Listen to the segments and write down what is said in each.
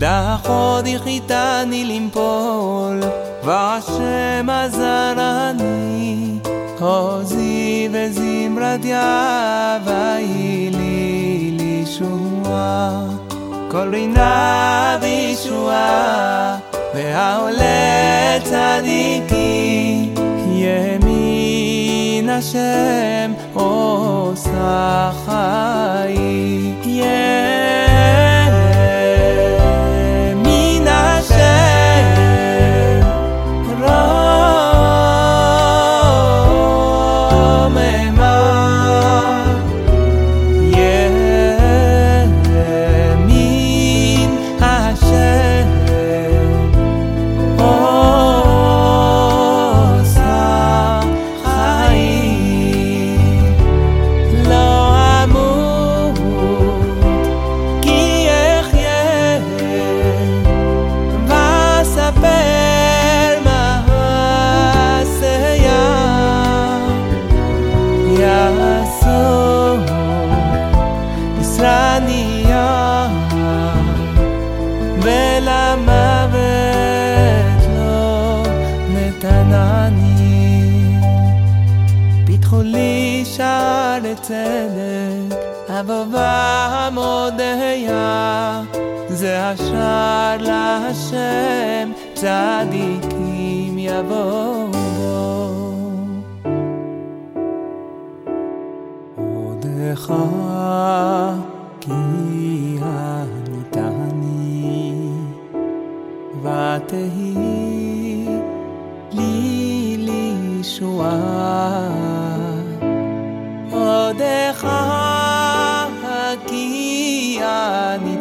דחות החיתני למפול, והשם עזרני, עוזי וזמרתיה, ויהי לי לישועה. כל רינה וישועה, והעולה צדיקי, ימין השם עושה חיי. לי שערי צדק אבובה מודיה זה השער להשם צדיקים יבואו עודך כי עניתני ותהי לי לישועה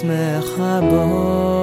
שמחה בו